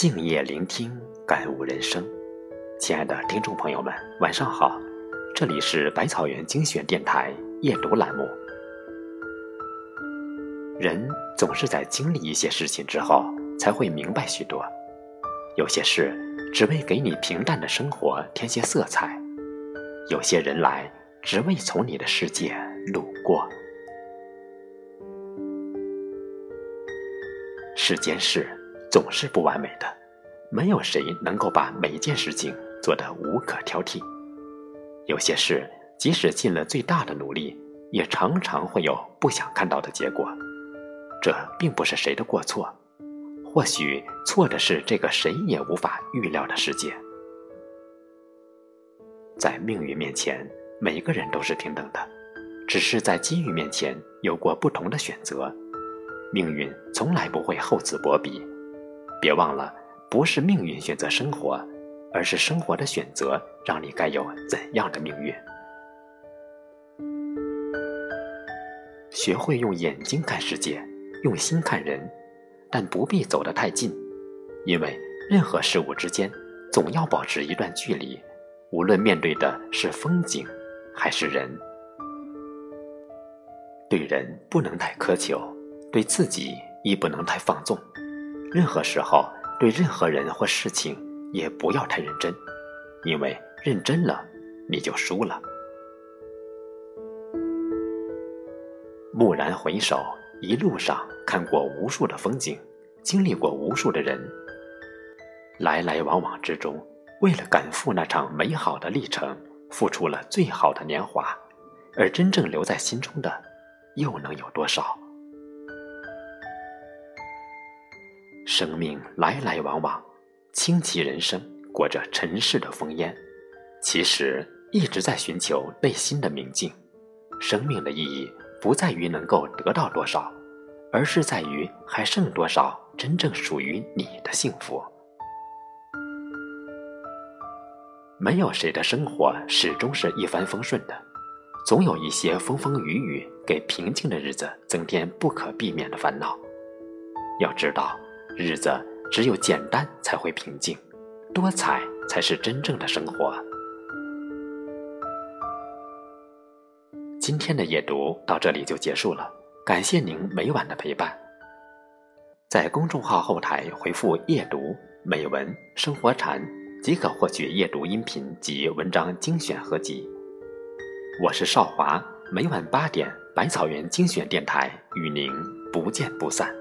静夜聆听，感悟人生。亲爱的听众朋友们，晚上好，这里是百草园精选电台夜读栏目。人总是在经历一些事情之后，才会明白许多。有些事只为给你平淡的生活添些色彩，有些人来只为从你的世界路过。世间事总是不完美的，没有谁能够把每一件事情做得无可挑剔。有些事即使尽了最大的努力，也常常会有不想看到的结果。这并不是谁的过错，或许错的是这个谁也无法预料的世界。在命运面前，每个人都是平等的，只是在机遇面前有过不同的选择。命运从来不会厚此薄彼，别忘了，不是命运选择生活，而是生活的选择让你该有怎样的命运。学会用眼睛看世界。用心看人，但不必走得太近，因为任何事物之间总要保持一段距离，无论面对的是风景还是人。对人不能太苛求，对自己亦不能太放纵。任何时候对任何人或事情也不要太认真，因为认真了你就输了。蓦然回首。一路上看过无数的风景，经历过无数的人，来来往往之中，为了赶赴那场美好的历程，付出了最好的年华，而真正留在心中的，又能有多少？生命来来往往，倾其人生，过着尘世的烽烟，其实一直在寻求内心的明镜。生命的意义。不在于能够得到多少，而是在于还剩多少真正属于你的幸福。没有谁的生活始终是一帆风顺的，总有一些风风雨雨，给平静的日子增添不可避免的烦恼。要知道，日子只有简单才会平静，多彩才是真正的生活。今天的夜读到这里就结束了，感谢您每晚的陪伴。在公众号后台回复“夜读美文生活禅”，即可获取夜读音频及文章精选合集。我是少华，每晚八点，百草园精选电台与您不见不散。